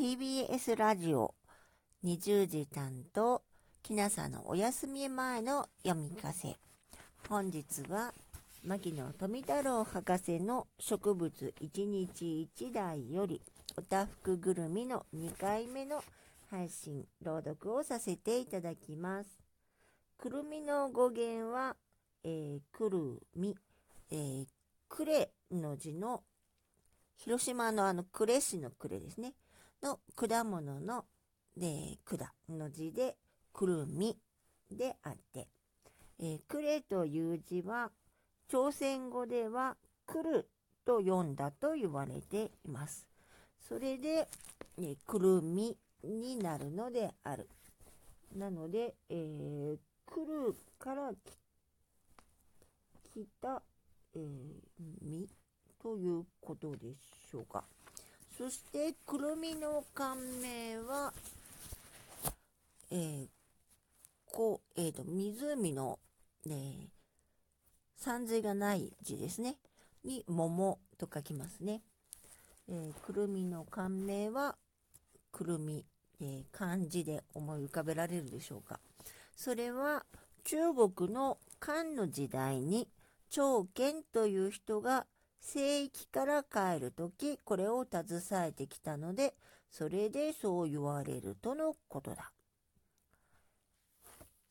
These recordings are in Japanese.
PBS ラジオ20時担当きなさのお休み前の読み聞かせ。本日は牧野富太郎博士の植物一日一台よりおたふくぐるみの2回目の配信朗読をさせていただきます。くるみの語源は、えー、くるみ、えー、くれの字の広島のあの呉市の呉ですね。の果物の、で果の字でくるみであって、えー、クレという字は朝鮮語では来ると読んだと言われています。それで、ね、くるみになるのである。なので、えー、来るから来た、えー、みということでしょうか。そして、くるみの感銘は、えー、こう、え、ー、と、湖の、ね、山水がない字ですね。に、桃と書きますね。えー、くるみの感銘は、くるみ、えー、漢字で思い浮かべられるでしょうか。それは、中国の漢の時代に、長剣という人が聖域から帰るとき、これを携えてきたので、それでそう言われるとのことだ。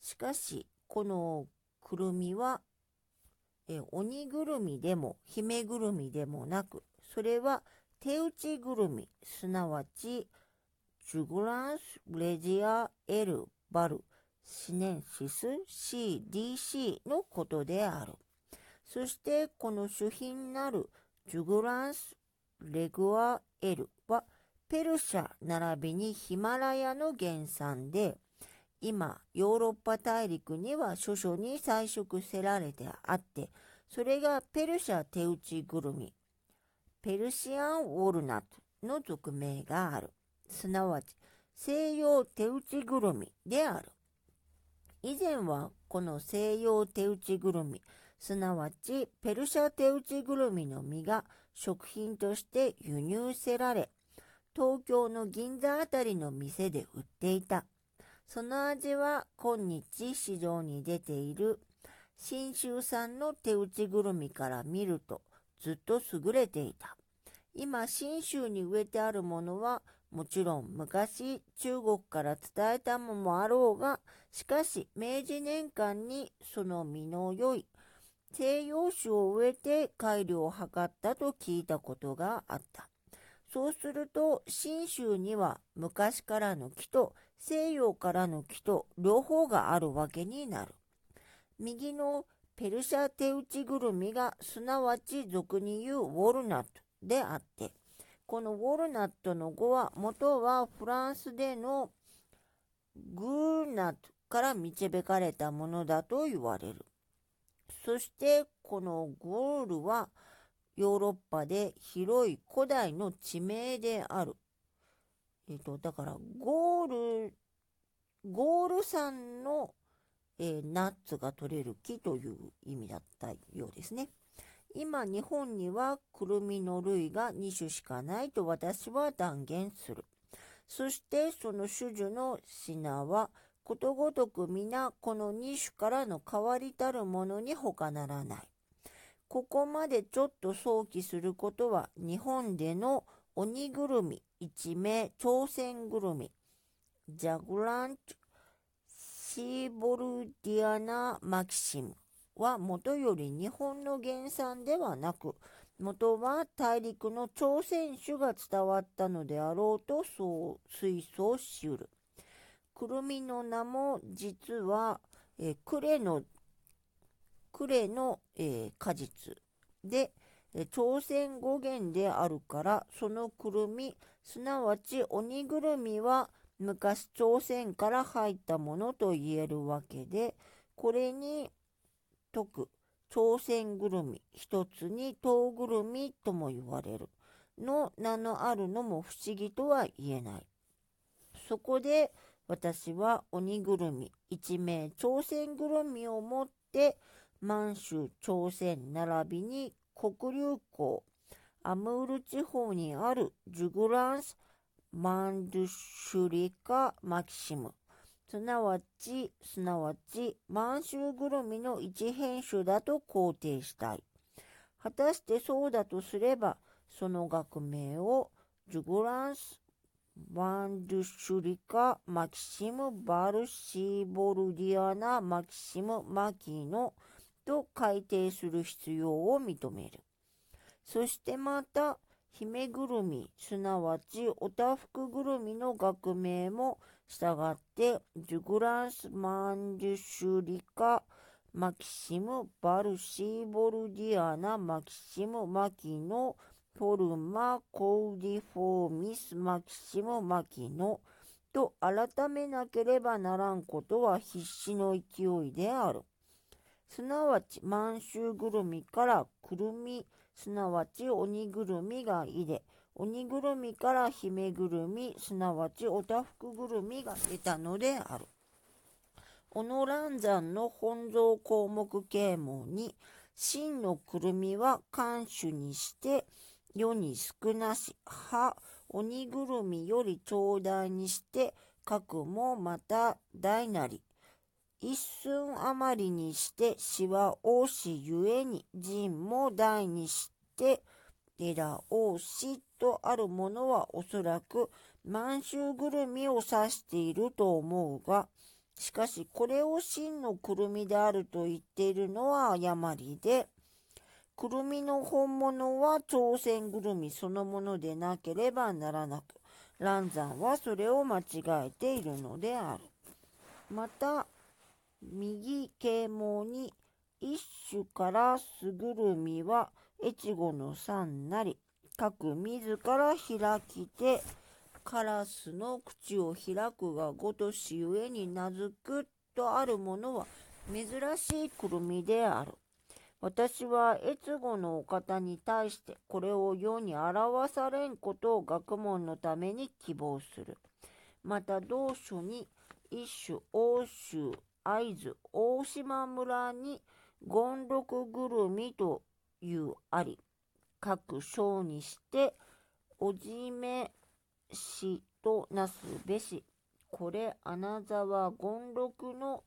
しかし、このくるみは、え鬼ぐるみでも姫ぐるみでもなく、それは手打ちぐるみ、すなわち、ジュグランス・レジア・エル・バル・シネンシス・ CDC のことである。そしてこの主品なるジュグランス・レグア・エルはペルシャ並びにヒマラヤの原産で今ヨーロッパ大陸には諸々に彩色せられてあってそれがペルシャ手打ちぐるみペルシアンウォルナットの俗名がある。すなわち西洋手打ちぐるみである。以前はこの西洋手打ちぐるみすなわちペルシャ手打ちぐるみの実が食品として輸入せられ東京の銀座あたりの店で売っていたその味は今日市場に出ている信州産の手打ちぐるみから見るとずっと優れていた。今信州に植えてあるものはもちろん昔中国から伝えたものもあろうがしかし明治年間にその実の良い西洋種を植えて改良を図ったと聞いたことがあった。そうすると、信州には昔からの木と西洋からの木と両方があるわけになる。右のペルシャ手打ちぐるみがすなわち俗に言うウォルナットであって、このウォルナットの語は元はフランスでのグーナットから導かれたものだと言われる。そしてこのゴールはヨーロッパで広い古代の地名である。えっ、ー、と、だからゴール、ゴール山の、えー、ナッツが取れる木という意味だったようですね。今日本にはくるみの類が2種しかないと私は断言する。そしてその種々の品はことごとく皆この2種からの変わりたるものに他ならない。ここまでちょっと想起することは日本での鬼ぐるみ、一名、朝鮮ぐるみ、ジャグランチ、シーボルディアナ・マキシムはもとより日本の原産ではなく、元は大陸の朝鮮種が伝わったのであろうとそう推想しうる。くるみの名も実は、えー、クレの、クレの、えー、果実で、え、朝鮮語源であるから、そのくるみ、すなわち鬼ぐるみは昔朝鮮から入ったものと言えるわけで、これに解く朝鮮ぐるみ一つに唐ぐるみとも言われるの名のあるのも不思議とは言えない。そこで、私は鬼ぐるみ、一名朝鮮ぐるみを持って、満州朝鮮並びに黒竜江、アムール地方にあるジュグランス・マンドゥシュリカ・マキシム。すなわち、すなわち、満州ぐるみの一変種だと肯定したい。果たしてそうだとすれば、その学名をジュグランス・バンドゥシュリカ・マキシム・バルシーボルディアナ・マキシム・マキノと改定する必要を認める。そしてまた、姫ぐるみ、すなわちおたふくぐるみの学名も従って、ジュグランス・マンデュシュリカ・マキシム・バルシーボルディアナ・マキシム・マキノ・フォルマ・コーディフォーミス・マキシム・マキノと改めなければならんことは必死の勢いである。すなわち満州ぐるみからくるみ、すなわち鬼ぐるみがいで、鬼ぐるみから姫ぐるみ、すなわちおたふくぐるみが出たのである。小野蘭山の本草項目啓蒙に、真のくるみは漢種にして、世に少なし、は、鬼ぐるみより長大にして、核もまた大なり。一寸余りにして、死は王子ゆえに、人も大にして、寺王子とあるものはおそらく満州ぐるみを指していると思うが、しかしこれを真のくるみであると言っているのは誤りで、くるみの本物は朝鮮ぐるみそのものでなければならなく、蘭山はそれを間違えているのである。また、右啓蒙に一種からすぐるみは越後の三なり、各自ら開きて、カラスの口を開くがごとしゆえに名付くとあるものは珍しいくるみである。私は越後のお方に対してこれを世に表されんことを学問のために希望する。また同書に一種欧州会津大島村に権六ぐるみというあり、各章にしておじめしとなすべし。これ、穴沢権六の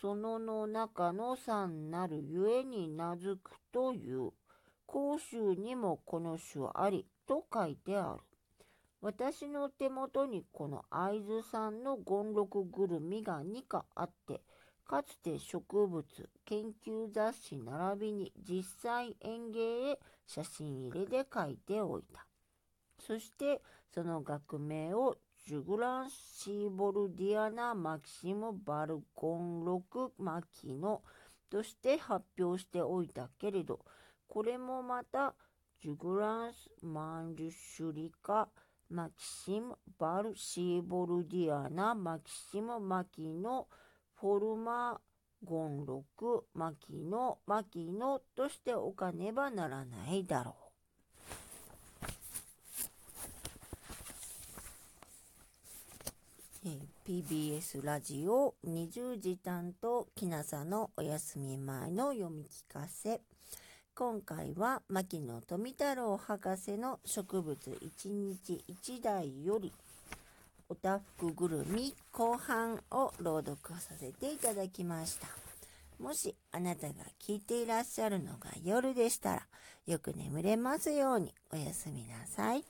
そのの中の三なるゆえに名付くという。甲州にもこの種ありと書いてある。私の手元にこの会津産の権六ぐるみが2かあって、かつて植物、研究雑誌並びに実際園芸へ写真入れで書いておいた。そしてその学名をジュグラン・シーボルディアナ・マキシム・バルコン・ロク・マキノとして発表しておいたけれど、これもまたジュグランス・マンジュシュリカ・マキシム・バルシーボルディアナ・マキシム・マキノフォルマゴンロク、マキノ、マキノとしておかねばならないだろう。PBS ラジオ20時担当きなさのお休み前の読み聞かせ今回は牧野富太郎博士の植物一日一台よりおたふくぐるみ後半を朗読させていただきました。もしあなたが聞いていらっしゃるのが夜でしたら、よく眠れますようにおやすみなさい。